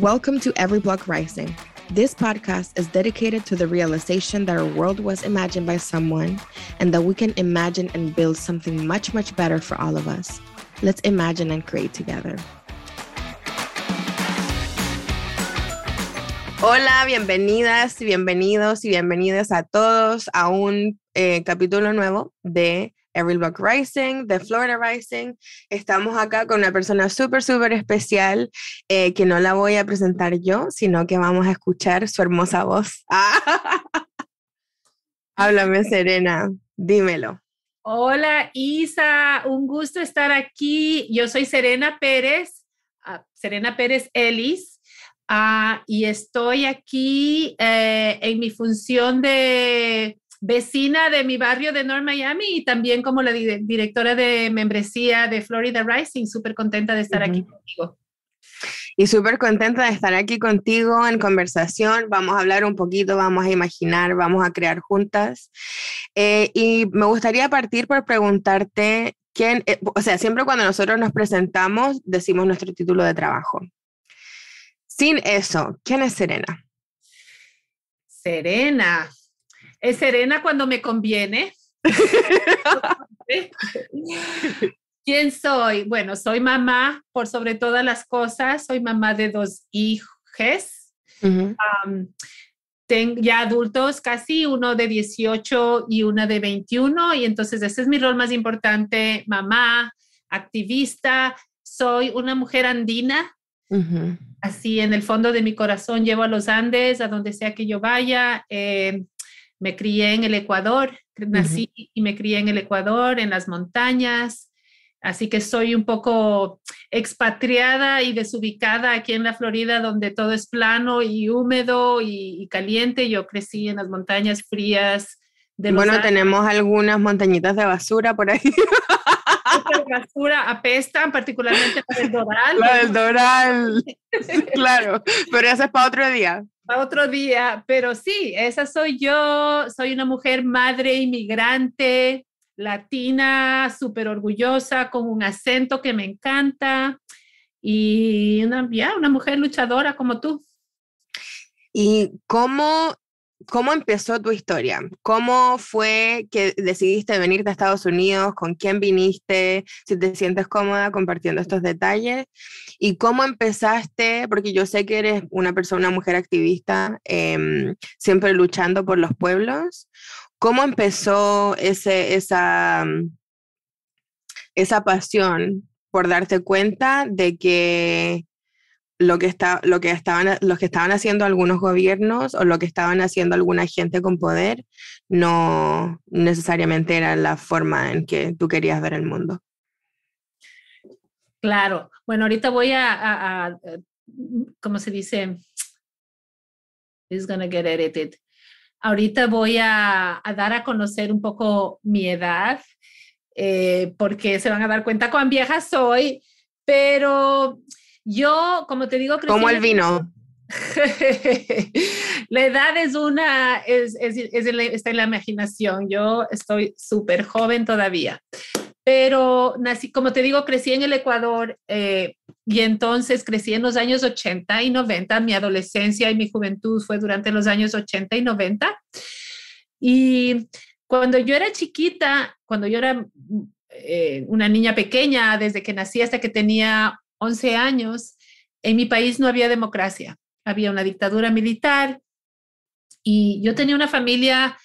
Welcome to Every Block Rising. This podcast is dedicated to the realization that our world was imagined by someone and that we can imagine and build something much, much better for all of us. Let's imagine and create together. Hola, bienvenidas, bienvenidos y bienvenidas a todos a un eh, capítulo nuevo de Every Block Rising, de Florida Rising. Estamos acá con una persona súper, súper especial eh, que no la voy a presentar yo, sino que vamos a escuchar su hermosa voz. Háblame, Serena, dímelo. Hola, Isa, un gusto estar aquí. Yo soy Serena Pérez, ah, Serena Pérez Ellis. Ah, y estoy aquí eh, en mi función de vecina de mi barrio de North Miami y también como la directora de membresía de Florida Rising. Súper contenta de estar aquí contigo. Y súper contenta de estar aquí contigo en conversación. Vamos a hablar un poquito, vamos a imaginar, vamos a crear juntas. Eh, y me gustaría partir por preguntarte quién, eh, o sea, siempre cuando nosotros nos presentamos decimos nuestro título de trabajo. Sin eso, ¿quién es Serena? Serena. Es Serena cuando me conviene. ¿Quién soy? Bueno, soy mamá por sobre todas las cosas. Soy mamá de dos hijos. tengo ya adultos casi, uno de 18 y una de 21. Y entonces ese es mi rol más importante, mamá, activista. Soy una mujer andina. Así en el fondo de mi corazón llevo a los Andes, a donde sea que yo vaya. Eh, me crié en el Ecuador, nací y me crié en el Ecuador, en las montañas. Así que soy un poco expatriada y desubicada aquí en la Florida, donde todo es plano y húmedo y, caliente. Yo crecí en las montañas frías. De bueno, tenemos algunas montañitas de basura por ahí. basura apestan, particularmente la del Doral. La del Doral. claro, pero eso es para otro día. Otro día, pero sí, esa soy yo. Soy una mujer madre inmigrante, latina, súper orgullosa, con un acento que me encanta y una, ya, una mujer luchadora como tú. ¿Y cómo ¿Cómo empezó tu historia? ¿Cómo fue que decidiste venir de Estados Unidos? ¿Con quién viniste? Si te sientes cómoda compartiendo estos detalles. ¿Y cómo empezaste? Porque yo sé que eres una persona, una mujer activista, em, siempre luchando por los pueblos. ¿Cómo empezó ese, esa, esa pasión por darte cuenta de que lo que, está, lo que estaban, los que estaban haciendo algunos gobiernos o lo que estaban haciendo alguna gente con poder no necesariamente era la forma en que tú querías ver el mundo. Claro. Bueno, ahorita voy a, a, ¿cómo se dice? It's gonna get edited. Ahorita voy a, dar a conocer un poco mi edad, eh, porque se van a dar cuenta cuán vieja soy, pero yo, como te digo, como el vino. la edad es una, es, es, está en la imaginación. Yo estoy súper joven todavía. Pero nací, como te digo, crecí en el Ecuador eh, y entonces crecí en los años 80 y 90. Mi adolescencia y mi juventud fue durante los años 80 y 90. Y cuando yo era chiquita, cuando yo era eh, una niña pequeña, desde que nací hasta que tenía 11 años, en mi país no había democracia, había una dictadura militar y yo tenía una familia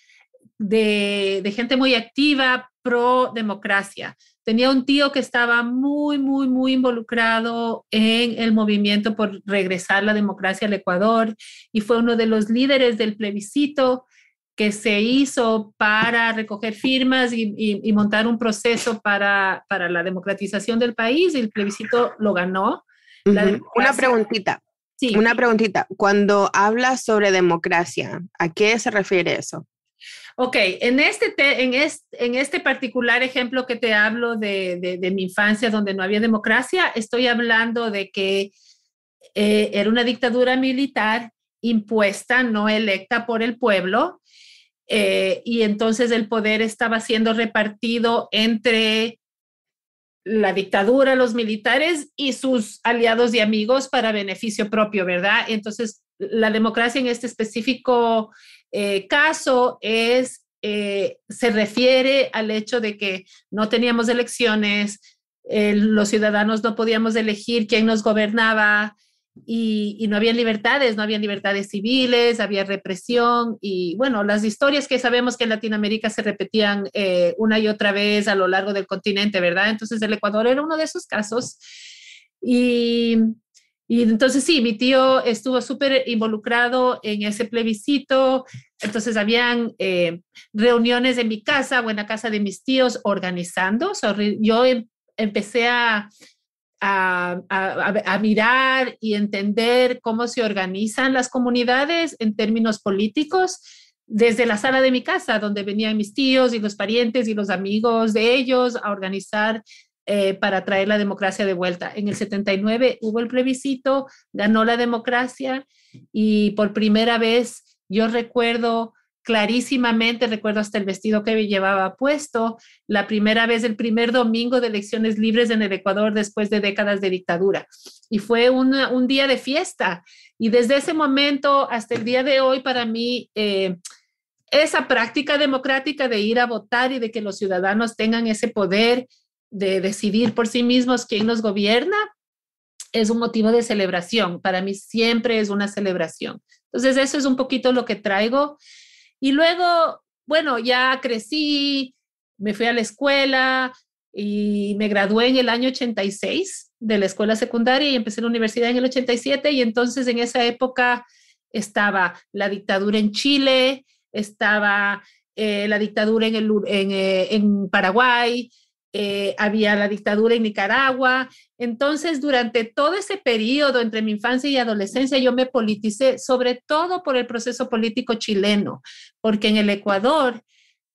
de, gente muy activa, pro democracia. Tenía un tío que estaba muy, muy, muy involucrado en el movimiento por regresar la democracia al Ecuador y fue uno de los líderes del plebiscito que se hizo para recoger firmas y, montar un proceso para, para, la democratización del país y el plebiscito lo ganó. Una preguntita. Sí. Una preguntita. Cuando hablas sobre democracia, ¿a qué se refiere eso? Ok, en este, en este, en este particular ejemplo que te hablo de, de, mi infancia donde no había democracia, estoy hablando de que eh, era una dictadura militar impuesta, no electa por el pueblo, eh, y entonces el poder estaba siendo repartido entre la dictadura, los militares y sus aliados y amigos para beneficio propio, ¿verdad? Entonces, la democracia en este específico eh, caso es, eh, se refiere al hecho de que no teníamos elecciones, los ciudadanos no podíamos elegir quién nos gobernaba, y, no había libertades, no había libertades civiles, había represión y bueno, las historias que sabemos que en Latinoamérica se repetían eh, una y otra vez a lo largo del continente, ¿verdad? Entonces el Ecuador era uno de esos casos y, y entonces sí, mi tío estuvo súper involucrado en ese plebiscito, entonces habían eh, reuniones en mi casa o en la casa de mis tíos organizando, yo em, empecé a a, mirar y entender cómo se organizan las comunidades en términos políticos desde la sala de mi casa, donde venían mis tíos y los parientes y los amigos de ellos a organizar eh, para traer la democracia de vuelta. En el 79 hubo el plebiscito, ganó la democracia y por primera vez yo recuerdo clarísimamente, recuerdo hasta el vestido que llevaba puesto, la primera vez, el primer domingo de elecciones libres en el Ecuador después de décadas de dictadura. Y fue un día de fiesta. Y desde ese momento hasta el día de hoy, para mí, eh, esa práctica democrática de ir a votar y de que los ciudadanos tengan ese poder de decidir por sí mismos quién nos gobierna, es un motivo de celebración. Para mí siempre es una celebración. Entonces, eso es un poquito lo que traigo. Y luego, bueno, ya crecí, me fui a la escuela y me gradué en el año 86 de la escuela secundaria y empecé la universidad en el 87 y entonces en esa época estaba la dictadura en Chile, estaba eh, la dictadura en, el, en, eh, en Paraguay, eh, había la dictadura en Nicaragua. Entonces, durante todo ese periodo entre mi infancia y adolescencia, yo me politicé, sobre todo por el proceso político chileno, porque en el Ecuador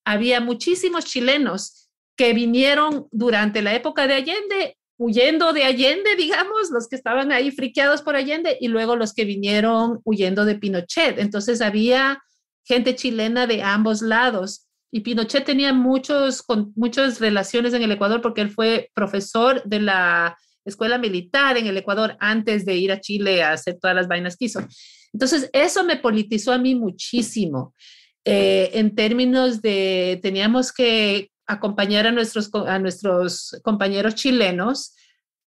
había muchísimos chilenos que vinieron durante la época de Allende, huyendo de Allende, digamos, los que estaban ahí friqueados por Allende, y luego los que vinieron huyendo de Pinochet. Entonces, había gente chilena de ambos lados. Y Pinochet tenía muchos, con, muchas relaciones en el Ecuador porque él fue profesor de la escuela militar en el Ecuador antes de ir a Chile a hacer todas las vainas que hizo. Entonces, eso me politizó a mí muchísimo. Eh, en términos de, teníamos que acompañar a nuestros, a nuestros compañeros chilenos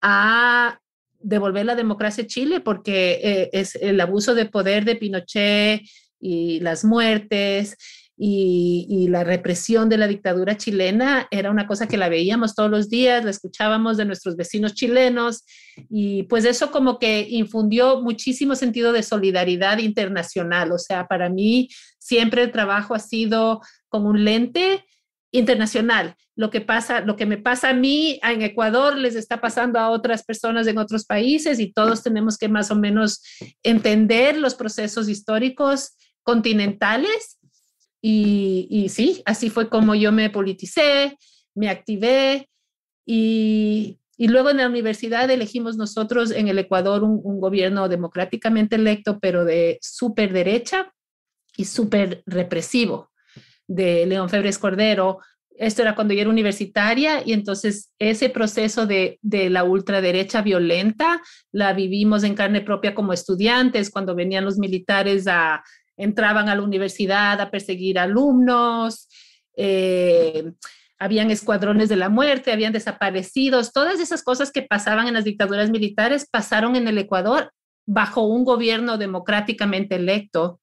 a devolver la democracia a Chile porque eh, es el abuso de poder de Pinochet y las muertes y, la represión de la dictadura chilena era una cosa que la veíamos todos los días, la escuchábamos de nuestros vecinos chilenos y pues eso como que infundió muchísimo sentido de solidaridad internacional. O sea, para mí siempre el trabajo ha sido como un lente internacional. Lo que pasa, lo que me pasa a mí en Ecuador les está pasando a otras personas en otros países y todos tenemos que más o menos entender los procesos históricos continentales y, sí, así fue como yo me politicé, me activé y, luego en la universidad elegimos nosotros en el Ecuador un, gobierno democráticamente electo, pero de súper derecha y súper represivo, de León Febres Cordero. Esto era cuando yo era universitaria y entonces ese proceso de, de la ultraderecha violenta la vivimos en carne propia como estudiantes, cuando venían los militares a entraban a la universidad a perseguir alumnos, eh, habían escuadrones de la muerte, habían desaparecidos, todas esas cosas que pasaban en las dictaduras militares pasaron en el Ecuador bajo un gobierno democráticamente electo.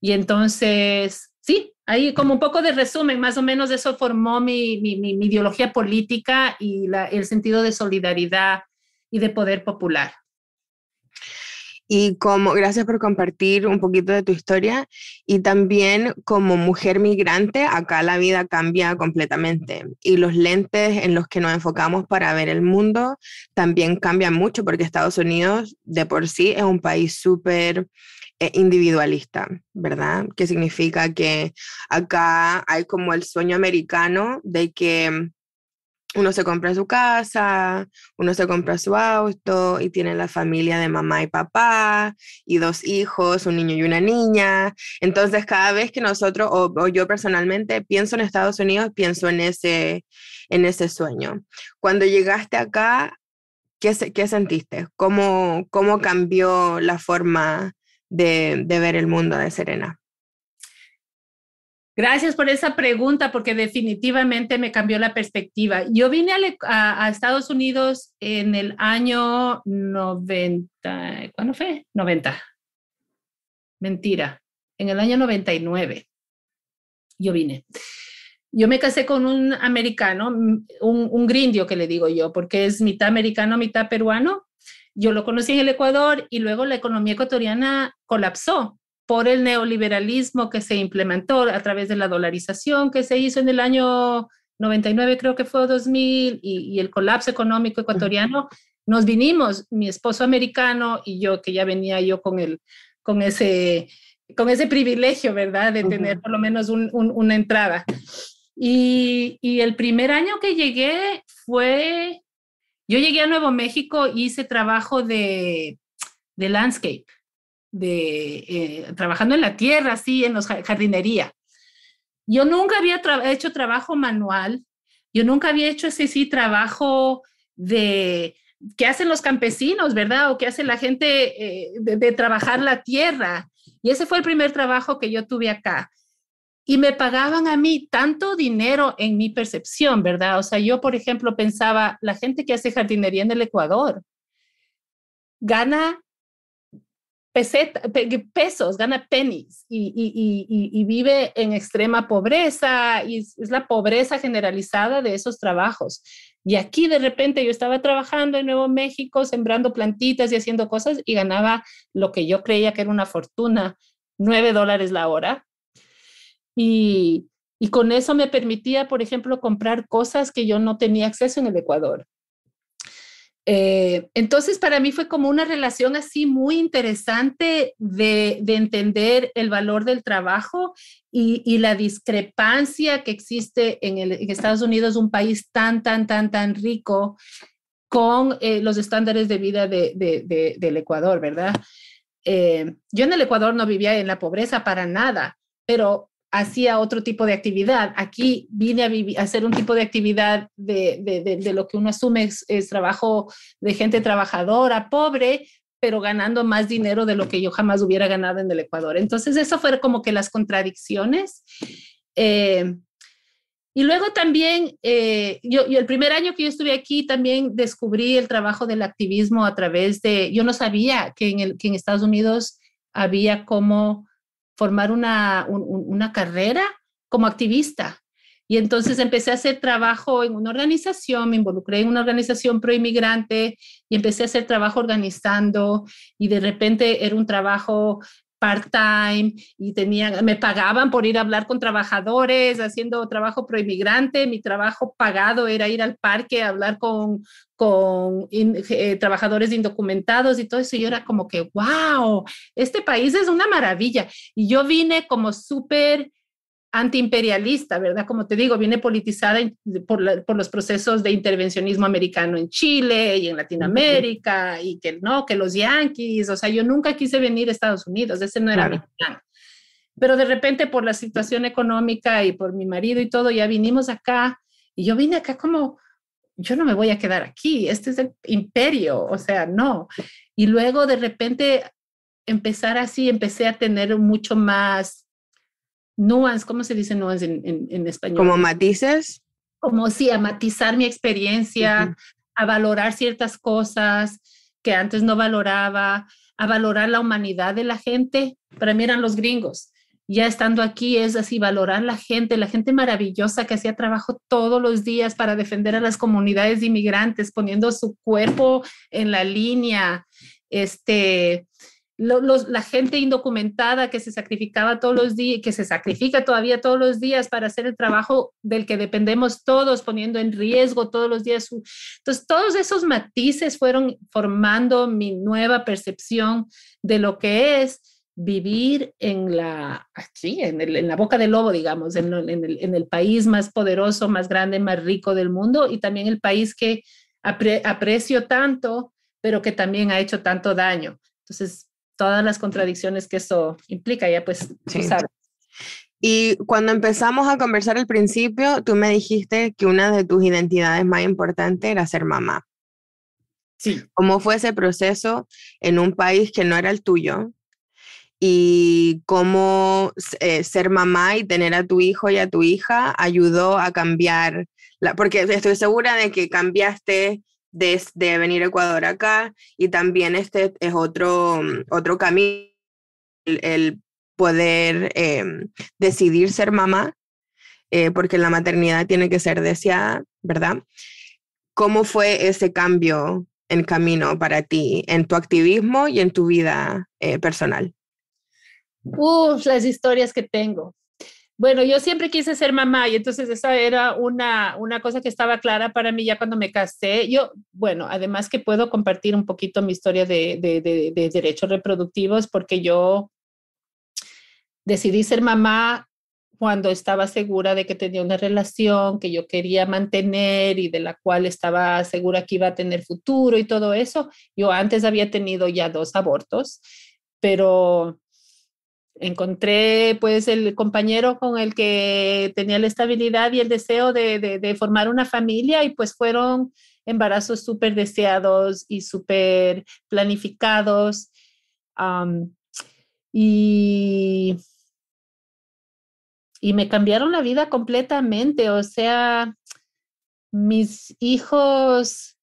Y entonces, sí, ahí como un poco de resumen, más o menos eso formó mi, ideología política y el sentido de solidaridad y de poder popular. Y como, gracias por compartir un poquito de tu historia. Y también como mujer migrante, acá la vida cambia completamente. Y los lentes en los que nos enfocamos para ver el mundo también cambian mucho porque Estados Unidos de por sí es un país súper eh, individualista, ¿verdad? Que significa que acá hay como el sueño americano de que uno se compra su casa, uno se compra su auto y tiene la familia de mamá y papá y dos hijos, un niño y una niña. Entonces, cada vez que nosotros, o, yo personalmente, pienso en Estados Unidos, pienso en ese, en ese sueño. Cuando llegaste acá, ¿qué, qué sentiste? ¿Cómo, ¿Cómo cambió la forma de, de ver el mundo de Serena? Gracias por esa pregunta porque definitivamente me cambió la perspectiva. Yo vine a, Estados Unidos en el año 90, ¿cuándo fue? 90. Mentira, en el año 99 yo vine. Yo me casé con un americano, un, un grindio que le digo yo, porque es mitad americano, mitad peruano. Yo lo conocí en el Ecuador y luego la economía ecuatoriana colapsó por el neoliberalismo que se implementó a través de la dolarización que se hizo en el año 99, creo que fue 2000, y, el colapso económico ecuatoriano, nos vinimos, mi esposo americano y yo, que ya venía yo con, el, con, ese, con ese privilegio, ¿verdad?, de tener por lo menos una entrada. Y, y, el primer año que llegué fue, yo llegué a Nuevo México, hice trabajo de, de landscape de eh, trabajando en la tierra, así, en los jardinería. Yo nunca había hecho trabajo manual, yo nunca había hecho ese sí trabajo de que hacen los campesinos, ¿verdad? O que hace la gente eh, de, trabajar la tierra. Y ese fue el primer trabajo que yo tuve acá. Y me pagaban a mí tanto dinero en mi percepción, ¿verdad? O sea, yo, por ejemplo, pensaba, la gente que hace jardinería en el Ecuador gana pesos, gana pennies y, vive en extrema pobreza y es, la pobreza generalizada de esos trabajos. Y aquí de repente yo estaba trabajando en Nuevo México, sembrando plantitas y haciendo cosas y ganaba lo que yo creía que era una fortuna, nueve dólares la hora. Y, y con eso me permitía, por ejemplo, comprar cosas que yo no tenía acceso en el Ecuador. Eh, entonces, para mí fue como una relación así muy interesante de, entender el valor del trabajo y, la discrepancia que existe en, Estados Unidos, un país tan, tan, tan, tan rico con eh, los estándares de vida del Ecuador, ¿verdad? Eh, yo en el Ecuador no vivía en la pobreza para nada, pero hacía otro tipo de actividad. Aquí vine a, hacer un tipo de actividad de, lo que uno asume es, trabajo de gente trabajadora, pobre, pero ganando más dinero de lo que yo jamás hubiera ganado en el Ecuador. Entonces, eso fue como que las contradicciones. Eh, y luego también, eh, yo, el primer año que yo estuve aquí, también descubrí el trabajo del activismo a través de, yo no sabía que en, el, que en Estados Unidos había como formar una, una carrera como activista. Y entonces empecé a hacer trabajo en una organización, me involucré en una organización pro inmigrante y empecé a hacer trabajo organizando y de repente era un trabajo part-time y tenía, me pagaban por ir a hablar con trabajadores, haciendo trabajo pro inmigrante. Mi trabajo pagado era ir al parque a hablar con, con eh, trabajadores indocumentados y todo eso. Y yo era como que, wow, este país es una maravilla. Y yo vine como súper antiimperialista, ¿verdad? Como te digo, viene politizada por, por, los procesos de intervencionismo americano en Chile y en Latinoamérica y que no, que los yanquis, o sea, yo nunca quise venir a Estados Unidos, ese no era mi plan. Pero de repente por la situación económica y por mi marido y todo, ya vinimos acá y yo vine acá como, yo no me voy a quedar aquí, este es el imperio, o sea, no. Y luego de repente empezar así, empecé a tener mucho más nuance, ¿cómo se dice nuance en, español? Como matices. Como sí, a matizar mi experiencia, a valorar ciertas cosas que antes no valoraba, a valorar la humanidad de la gente. Para mí eran los gringos. Ya estando aquí es así, valorar la gente, la gente maravillosa que hacía trabajo todos los días para defender a las comunidades de inmigrantes, poniendo su cuerpo en la línea, este, la gente indocumentada que se sacrificaba todos los días, que se sacrifica todavía todos los días para hacer el trabajo del que dependemos todos, poniendo en riesgo todos los días. Entonces, todos esos matices fueron formando mi nueva percepción de lo que es vivir en la, aquí, en, en, la boca del lobo, digamos, en, el, en, el, país más poderoso, más grande, más rico del mundo y también el país que apre, aprecio tanto, pero que también ha hecho tanto daño. Entonces, todas las contradicciones que eso implica, ya pues sí. tú sabes. Y cuando empezamos a conversar al principio, tú me dijiste que una de tus identidades más importantes era ser mamá. Sí. ¿Cómo fue ese proceso en un país que no era el tuyo? Y cómo eh, ser mamá y tener a tu hijo y a tu hija ayudó a cambiar, la, porque estoy segura de que cambiaste de venir a Ecuador acá y también este es otro, otro camino, el, poder eh, decidir ser mamá, eh, porque la maternidad tiene que ser deseada, ¿verdad? ¿Cómo fue ese cambio en camino para ti, en tu activismo y en tu vida eh, personal? Uf, las historias que tengo. Bueno, yo siempre quise ser mamá y entonces esa era una, una cosa que estaba clara para mí ya cuando me casé. Yo, bueno, además que puedo compartir un poquito mi historia de, de, de, de derechos reproductivos porque yo decidí ser mamá cuando estaba segura de que tenía una relación que yo quería mantener y de la cual estaba segura que iba a tener futuro y todo eso. Yo antes había tenido ya dos abortos, pero encontré pues el compañero con el que tenía la estabilidad y el deseo de, de, formar una familia y pues fueron embarazos súper deseados y súper planificados. Y y me cambiaron la vida completamente. O sea, mis hijos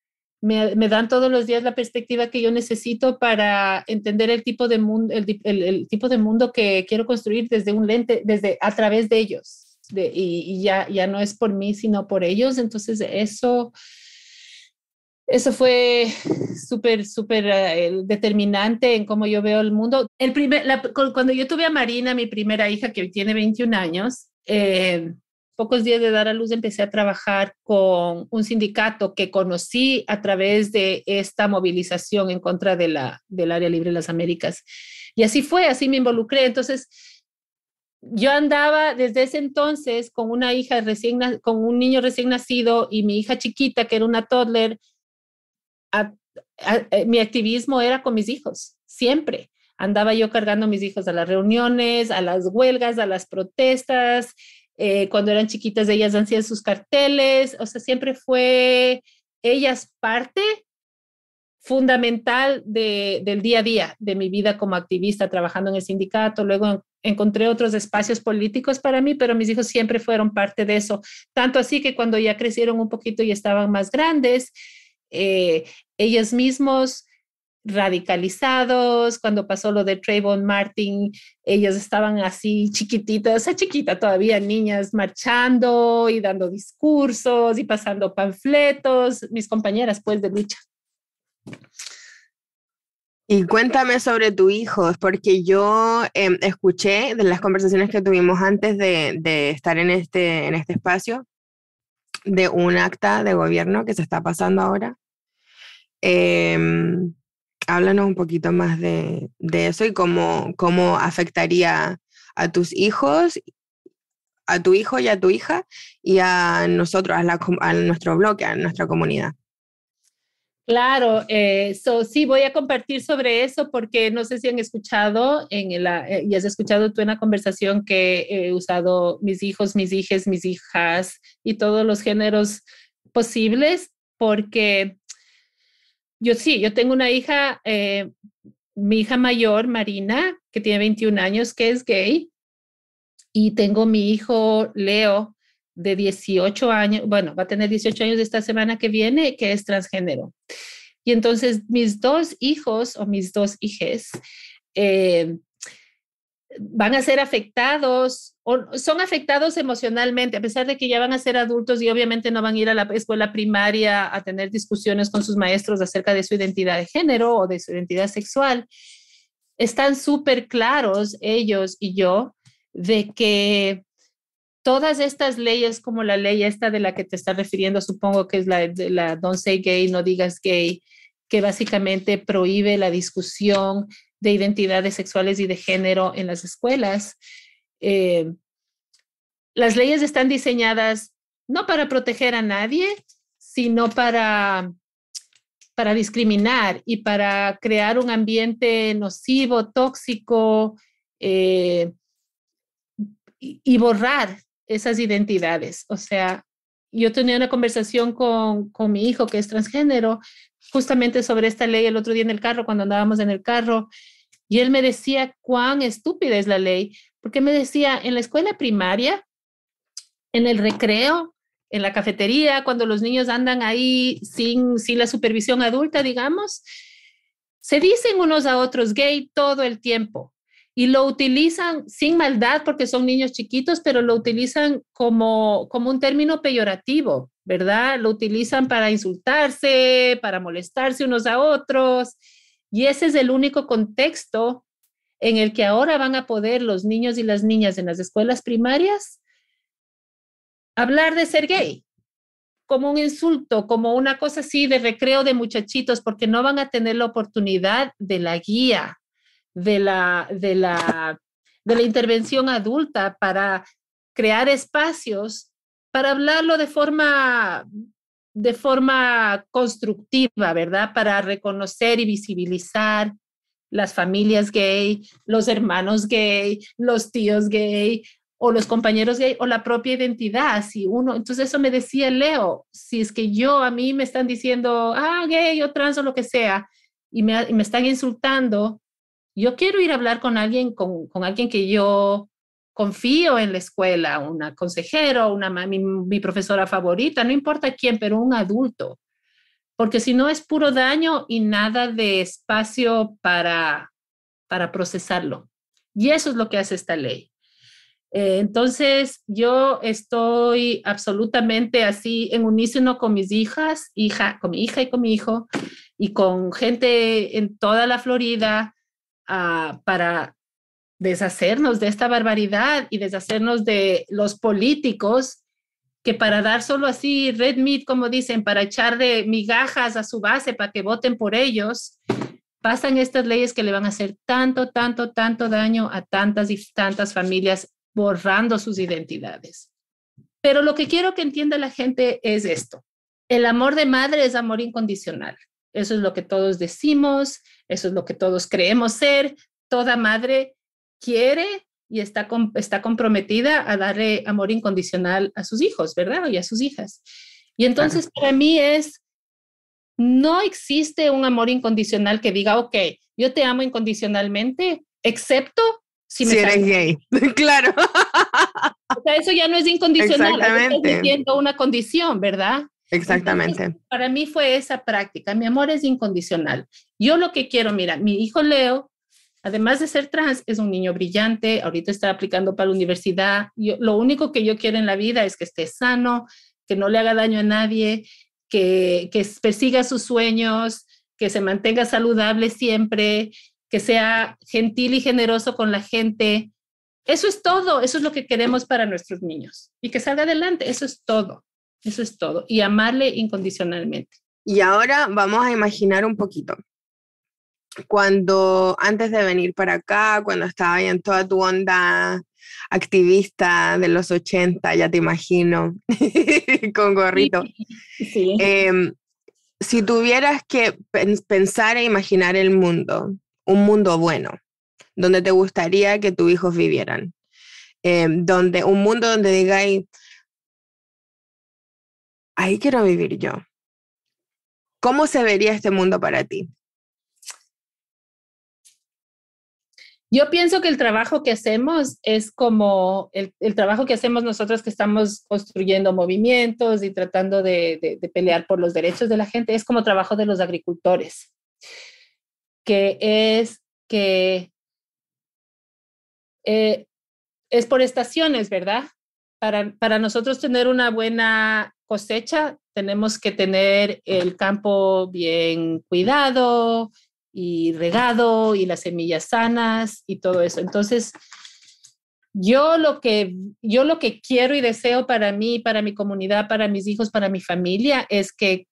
me, dan todos los días la perspectiva que yo necesito para entender el tipo de mundo, el, tipo de mundo que quiero construir desde un lente, desde a través de ellos. Y, ya, ya no es por mí, sino por ellos. Entonces, eso eso fue súper, súper uh, determinante en cómo yo veo el mundo. El primer, la, cuando yo tuve a Marina, mi primera hija, que hoy tiene 21 años, eh, pocos días de dar a luz empecé a trabajar con un sindicato que conocí a través de esta movilización en contra de la, del área libre de las Américas. Y así fue, así me involucré. Entonces, yo andaba desde ese entonces con una hija recién, con un niño recién nacido y mi hija chiquita, que era una toddler, a, mi activismo era con mis hijos, siempre. Andaba yo cargando a mis hijos a las reuniones, a las huelgas, a las protestas. Eh, cuando eran chiquitas, ellas hacían sus carteles. O sea, siempre fue ellas parte fundamental de, del día a día de mi vida como activista, trabajando en el sindicato. Luego encontré otros espacios políticos para mí, pero mis hijos siempre fueron parte de eso. Tanto así que cuando ya crecieron un poquito y estaban más grandes, eh, ellos mismos radicalizados, cuando pasó lo de Trayvon Martin, ellos estaban así chiquititas, esa chiquita todavía, niñas marchando y dando discursos y pasando panfletos, mis compañeras pues de lucha. Y cuéntame sobre tu hijo, porque yo eh, escuché de las conversaciones que tuvimos antes de, de estar en este, en este espacio, de un acta de gobierno que se está pasando ahora eh, háblanos un poquito más de, de eso y cómo, cómo afectaría a tus hijos, a tu hijo y a tu hija y a nosotros, a, nuestro bloque, a nuestra comunidad. Claro, eh, sí, voy a compartir sobre eso porque no sé si han escuchado en la, eh, y has escuchado tú en la conversación que he usado mis hijos, mis hijas, mis hijas y todos los géneros posibles porque yo sí, yo tengo una hija, eh, mi hija mayor, Marina, que tiene 21 años, que es gay, y tengo mi hijo Leo, de 18 años, bueno, va a tener 18 años esta semana que viene, que es transgénero. Y entonces mis dos hijos o mis dos hijes eh, van a ser afectados o son afectados emocionalmente, a pesar de que ya van a ser adultos y obviamente no van a ir a la escuela primaria a tener discusiones con sus maestros acerca de su identidad de género o de su identidad sexual. Están súper claros ellos y yo de que todas estas leyes, como la ley esta de la que te estás refiriendo, supongo que es la de la Don't Say Gay, no digas gay, que básicamente prohíbe la discusión de identidades sexuales y de género en las escuelas. Eh, las leyes están diseñadas no para proteger a nadie, sino para, para discriminar y para crear un ambiente nocivo, tóxico eh, y, borrar esas identidades. O sea, yo tenía una conversación con, con mi hijo que es transgénero justamente sobre esta ley el otro día en el carro, cuando andábamos en el carro, y él me decía cuán estúpida es la ley, porque me decía, en la escuela primaria, en el recreo, en la cafetería, cuando los niños andan ahí sin, sin la supervisión adulta, digamos, se dicen unos a otros gay todo el tiempo y lo utilizan sin maldad porque son niños chiquitos, pero lo utilizan como, como un término peyorativo, ¿verdad? Lo utilizan para insultarse, para molestarse unos a otros. Y ese es el único contexto en el que ahora van a poder los niños y las niñas en las escuelas primarias hablar de ser gay como un insulto, como una cosa así de recreo de muchachitos, porque no van a tener la oportunidad de la guía, de la, de la, de la intervención adulta para crear espacios para hablarlo de forma de forma constructiva, ¿verdad? Para reconocer y visibilizar las familias gay, los hermanos gay, los tíos gay o los compañeros gay o la propia identidad. Si uno, entonces eso me decía Leo, si es que yo a mí me están diciendo, ah, gay o trans o lo que sea, y me, y me están insultando, yo quiero ir a hablar con alguien, con, con alguien que yo confío en la escuela, una consejero, una, mi, mi profesora favorita, no importa quién, pero un adulto, porque si no es puro daño y nada de espacio para, para procesarlo. Y eso es lo que hace esta ley. Eh, entonces, yo estoy absolutamente así en unísono con mis hijas, hija, con mi hija y con mi hijo, y con gente en toda la Florida, para deshacernos de esta barbaridad y deshacernos de los políticos que para dar solo así red meat, como dicen, para echarle migajas a su base para que voten por ellos, pasan estas leyes que le van a hacer tanto, tanto, tanto daño a tantas y tantas familias borrando sus identidades. Pero lo que quiero que entienda la gente es esto. El amor de madre es amor incondicional. Eso es lo que todos decimos, eso es lo que todos creemos ser. Toda madre quiere y está, está comprometida a darle amor incondicional a sus hijos, ¿verdad? Y a sus hijas. Y entonces para mí es, no existe un amor incondicional que diga, ok, yo te amo incondicionalmente, excepto si, me eres gay. claro. O sea, eso ya no es incondicional, Exactamente. es una condición, ¿verdad? Exactamente. para mí fue esa práctica. Mi amor es incondicional. Yo lo que quiero, mira, mi hijo Leo, además de ser trans, es un niño brillante. Ahorita está aplicando para la universidad. Yo, lo único que yo quiero en la vida es que esté sano, que no le haga daño a nadie, que, que persiga sus sueños, que se mantenga saludable siempre, que sea gentil y generoso con la gente. Eso es todo, eso es lo que queremos para nuestros niños y que salga adelante, eso es todo. Eso es todo. Y amarle incondicionalmente. Y ahora vamos a imaginar un poquito. Cuando antes de venir para acá, cuando estaba en toda tu onda activista de los 80, ya te imagino, con gorrito. Sí, em, si tuvieras que pensar e imaginar el mundo, un mundo bueno, donde te gustaría que tus hijos vivieran, em, donde un mundo donde digáis, ahí quiero vivir yo. ¿Cómo se vería este mundo para ti? Yo pienso que el trabajo que hacemos es como el, trabajo que hacemos nosotros que estamos construyendo movimientos y tratando de, pelear por los derechos de la gente, es como trabajo de los agricultores, que es que eh, es por estaciones, ¿verdad? Para, para nosotros tener una buena cosecha, tenemos que tener el campo bien cuidado y regado y las semillas sanas y todo eso. Entonces, yo lo que yo lo que quiero y deseo para mí, para mi comunidad, para mis hijos, para mi familia es que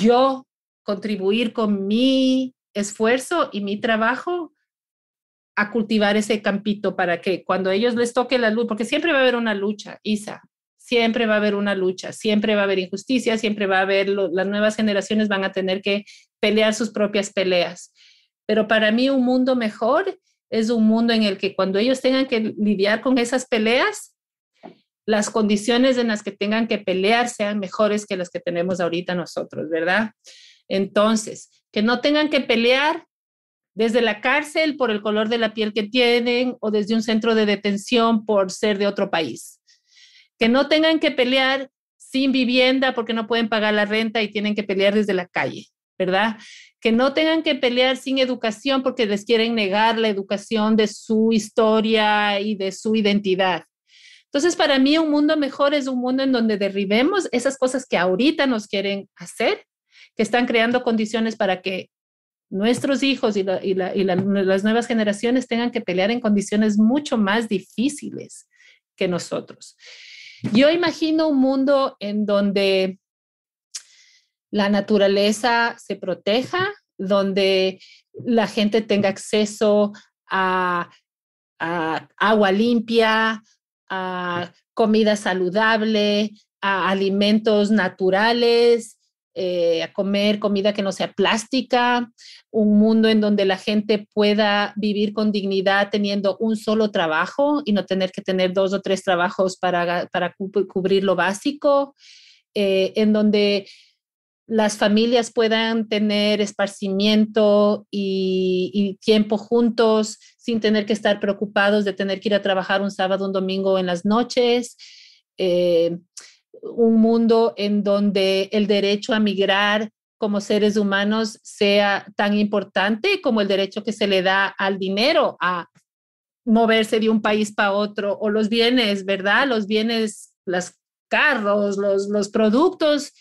yo contribuir con mi esfuerzo y mi trabajo a cultivar ese campito para que cuando ellos les toque la luz, porque siempre va a haber una lucha, Isa, siempre va a haber una lucha, siempre va a haber injusticia, siempre va a haber, las nuevas generaciones van a tener que pelear sus propias peleas. Pero para mí un mundo mejor es un mundo en el que cuando ellos tengan que lidiar con esas peleas, las condiciones en las que tengan que pelear sean mejores que las que tenemos ahorita nosotros, ¿verdad? Entonces, que no tengan que pelear desde la cárcel por el color de la piel que tienen o desde un centro de detención por ser de otro país. Que no tengan que pelear sin vivienda porque no pueden pagar la renta y tienen que pelear desde la calle, ¿verdad? que no tengan que pelear sin educación porque les quieren negar la educación de su historia y de su identidad. Entonces, para mí un mundo mejor es un mundo en donde derribemos esas cosas que ahorita nos quieren hacer, que están creando condiciones para que nuestros hijos y, las nuevas generaciones tengan que pelear en condiciones mucho más difíciles que nosotros. Yo imagino un mundo en donde la naturaleza se proteja, donde la gente tenga acceso a, agua limpia, a comida saludable, a alimentos naturales, eh, a comer comida que no sea plástica, un mundo en donde la gente pueda vivir con dignidad teniendo un solo trabajo y no tener que tener dos o tres trabajos para, cubrir lo básico, eh, en donde las familias puedan tener esparcimiento y, tiempo juntos sin tener que estar preocupados de tener que ir a trabajar un sábado, un domingo en las noches. Eh, un mundo en donde el derecho a migrar como seres humanos sea tan importante como el derecho que se le da al dinero a moverse de un país para otro o los bienes, ¿verdad? Los bienes, los carros, los, los productos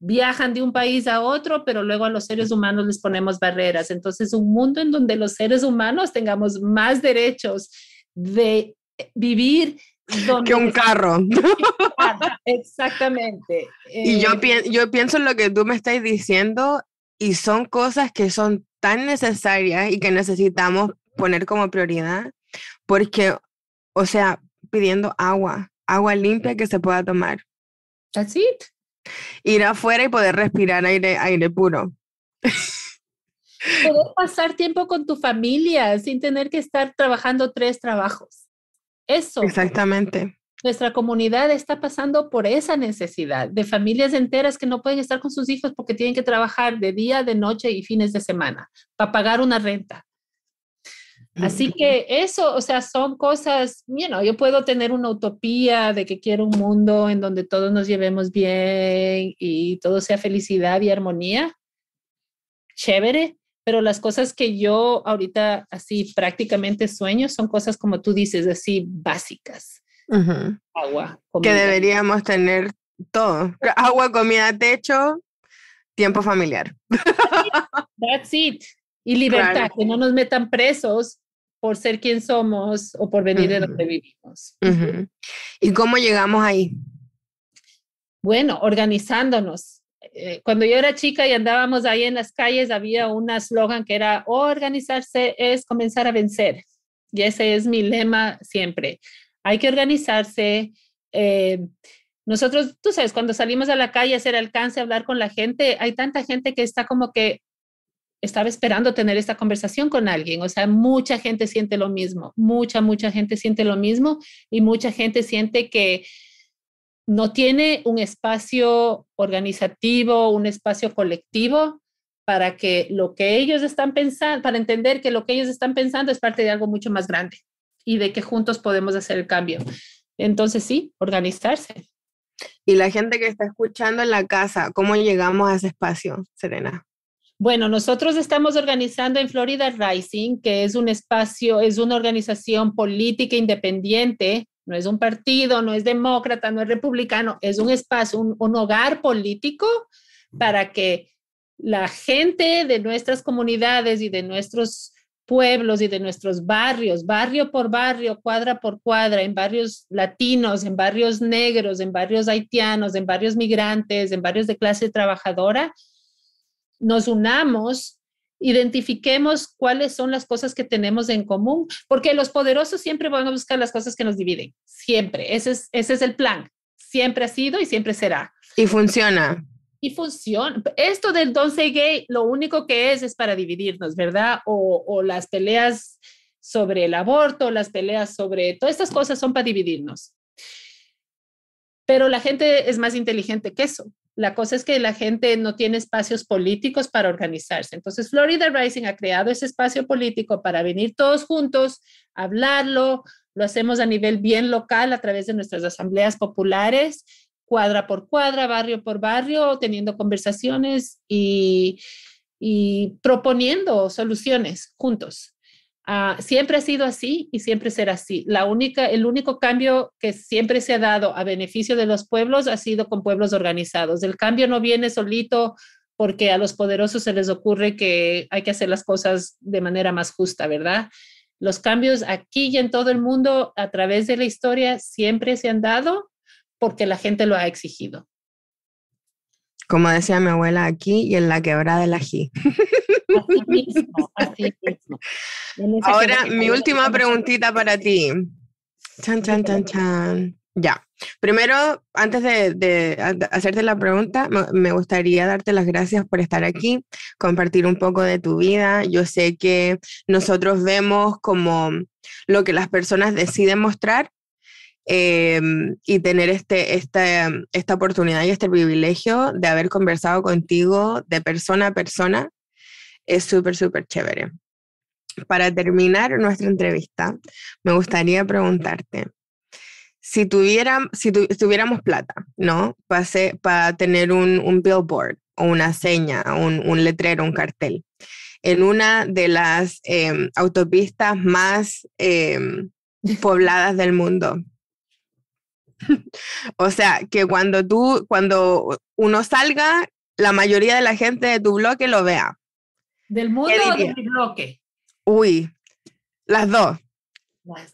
viajan de un país a otro, pero luego a los seres humanos les ponemos barreras. Entonces, un mundo en donde los seres humanos tengamos más derechos de vivir que un carro. Exactamente. Y yo, eh, yo pienso en lo que tú me estás diciendo y son cosas que son tan necesarias y que necesitamos poner como prioridad, porque, o sea, pidiendo agua, agua limpia que se pueda tomar. That's it ir afuera y poder respirar aire, aire puro. Poder pasar tiempo con tu familia sin tener que estar trabajando tres trabajos. Eso. Exactamente. Nuestra comunidad está pasando por esa necesidad de familias enteras que no pueden estar con sus hijos porque tienen que trabajar de día, de noche y fines de semana para pagar una renta. Así que eso, o sea, son cosas, you yo puedo tener una utopía de que quiero un mundo en donde todos nos llevemos bien y todo sea felicidad y armonía. Chévere, pero las cosas que yo ahorita así prácticamente sueño son cosas como tú dices, así básicas. Agua. Que deberíamos tener todo. Agua, comida, techo, tiempo familiar. That's it. Y libertad, que no nos metan presos por ser quien somos o por venir de donde vivimos. ¿Y cómo llegamos ahí? Bueno, organizándonos. Eh, cuando yo era chica y andábamos ahí en las calles, había un eslogan que era organizarse es comenzar a vencer. Y ese es mi lema siempre. Hay que organizarse. Eh, nosotros, tú sabes, cuando salimos a la calle a hacer alcance, a hablar con la gente, hay tanta gente que está como que estaba esperando tener esta conversación con alguien. O sea, mucha gente siente lo mismo, mucha, mucha gente siente lo mismo y mucha gente siente que no tiene un espacio organizativo, un espacio colectivo para que lo que ellos están pensando, para entender que lo que ellos están pensando es parte de algo mucho más grande y de que juntos podemos hacer el cambio. Entonces, sí, organizarse. Y la gente que está escuchando en la casa, ¿cómo llegamos a ese espacio, Serena? Bueno, nosotros estamos organizando en Florida Rising, que es un espacio, es una organización política independiente, no es un partido, no es demócrata, no es republicano, es un espacio, un, hogar político para que la gente de nuestras comunidades y de nuestros pueblos y de nuestros barrios, barrio por barrio, cuadra por cuadra, en barrios latinos, en barrios negros, en barrios haitianos, en barrios migrantes, en barrios de clase trabajadora, nos unamos identifiquemos cuáles son las cosas que tenemos en común, porque los poderosos siempre van a buscar las cosas que nos dividen, siempre. Ese es, ese es el plan. Siempre ha sido y siempre será. Y funciona. Y funciona. Esto del don gay, lo único que es es para dividirnos, ¿verdad? O, o las peleas sobre el aborto, las peleas sobre todas estas cosas son para dividirnos. Pero la gente es más inteligente que eso. La cosa es que la gente no tiene espacios políticos para organizarse. Entonces, Florida Rising ha creado ese espacio político para venir todos juntos, hablarlo. Lo hacemos a nivel bien local a través de nuestras asambleas populares, cuadra por cuadra, barrio por barrio, teniendo conversaciones y, y proponiendo soluciones juntos. Ah, siempre ha sido así y siempre será así. La única, el único cambio que siempre se ha dado a beneficio de los pueblos ha sido con pueblos organizados. El cambio no viene solito porque a los poderosos se les ocurre que hay que hacer las cosas de manera más justa, ¿verdad? Los cambios aquí y en todo el mundo a través de la historia siempre se han dado porque la gente lo ha exigido. Como decía mi abuela aquí y en la quebrada del ají. Así mismo, así mismo. Ahora, mi última preguntita para ti. Chan, chan, chan, chan. Ya. Primero, antes de, hacerte la pregunta, me gustaría darte las gracias por estar aquí, compartir un poco de tu vida. Yo sé que nosotros vemos como lo que las personas deciden mostrar em, y tener este, esta, esta oportunidad y este privilegio de haber conversado contigo de persona a persona es súper, súper chévere. Para terminar nuestra entrevista, me gustaría preguntarte, si, tuviera, si tuviéramos plata, ¿no? Para tener un, un, billboard o una seña, un, un, letrero, un cartel, en una de las em, autopistas más em, pobladas del mundo. o sea, que cuando tú, cuando uno salga, la mayoría de la gente de tu bloque lo vea. ¿Del mundo o de mi bloque? Uy, las dos.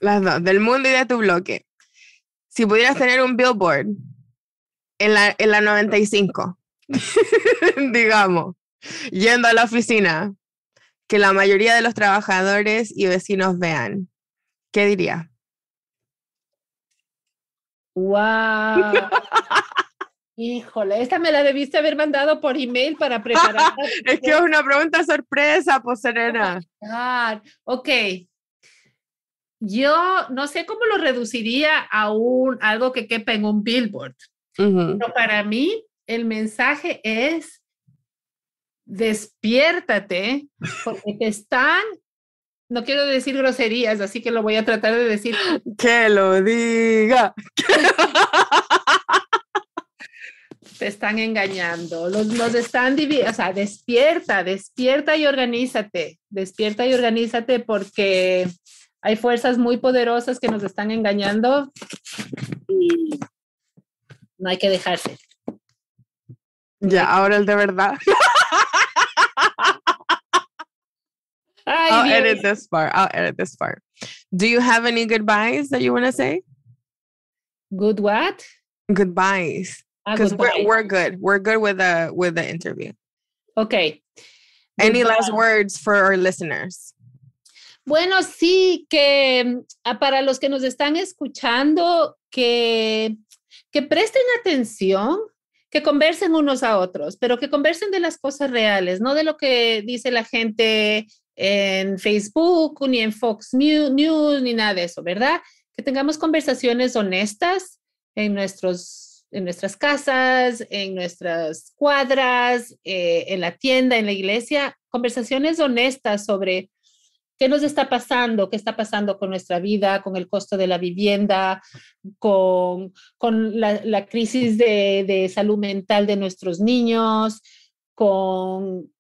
Las dos, del mundo y de tu bloque. Si pudieras tener un billboard en la, en la 95, digamos, yendo a la oficina, que la mayoría de los trabajadores y vecinos vean, ¿qué diría? ¡Wow! Híjole, esta me la debiste haber mandado por email para preparar. es que es una pregunta sorpresa, pues Serena. Ah, ok. Yo no sé cómo lo reduciría a un, algo que quepa en un billboard. Pero para mí el mensaje es despiértate porque te están, no quiero decir groserías, así que lo voy a tratar de decir. Que lo diga. te están engañando, los, los están dividiendo, o sea, despierta, despierta y organízate, despierta y organízate porque hay fuerzas muy poderosas que nos están engañando y no hay que dejarse. Ya, ahora el de verdad. I'll edit this part. I'll edit this part. Do you have any goodbyes that you want to say? Good what? Goodbyes. Because we're, we're good. We're good with the with the interview. Ok. Any last Goodbye. words for our listeners? Bueno, sí, que ah, para los que nos están escuchando, que, que presten atención, que conversen unos a otros, pero que conversen de las cosas reales, no de lo que dice la gente en Facebook, ni en Fox News, News, ni nada de eso, ¿verdad? Que tengamos conversaciones honestas en, nuestros, en nuestras casas, en nuestras cuadras, eh, en la tienda, en la iglesia, conversaciones honestas sobre qué nos está pasando, qué está pasando con nuestra vida, con el costo de la vivienda, con, con la, la crisis de, de salud mental de nuestros niños, con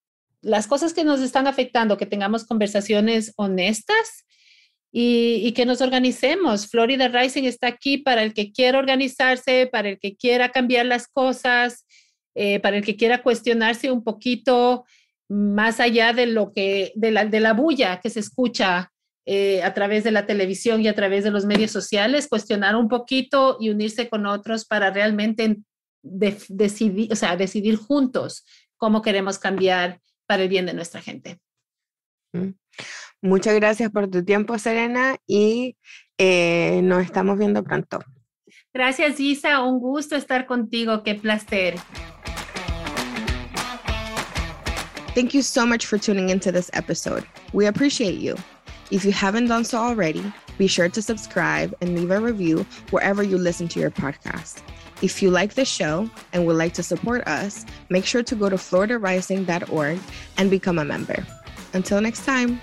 las cosas que nos están afectando, que tengamos conversaciones honestas y, y, que nos organicemos. Florida Rising está aquí para el que quiera organizarse, para el que quiera cambiar las cosas, eh, para el que quiera cuestionarse un poquito más allá de lo que, de la, de la bulla que se escucha eh, a través de la televisión y a través de los medios sociales, cuestionar un poquito y unirse con otros para realmente de, decidir, o sea, decidir juntos cómo queremos cambiar para el bien de nuestra gente. Muchas gracias por tu tiempo, Serena, y eh, nos estamos viendo pronto. Gracias, Isa. Un gusto estar contigo. Qué placer. Thank you so much for tuning into this episode. We appreciate you. If you haven't done so already, be sure to subscribe and leave a review wherever you listen to your podcast. If you like the show and would like to support us, make sure to go to floridarising.org and become a member. Until next time.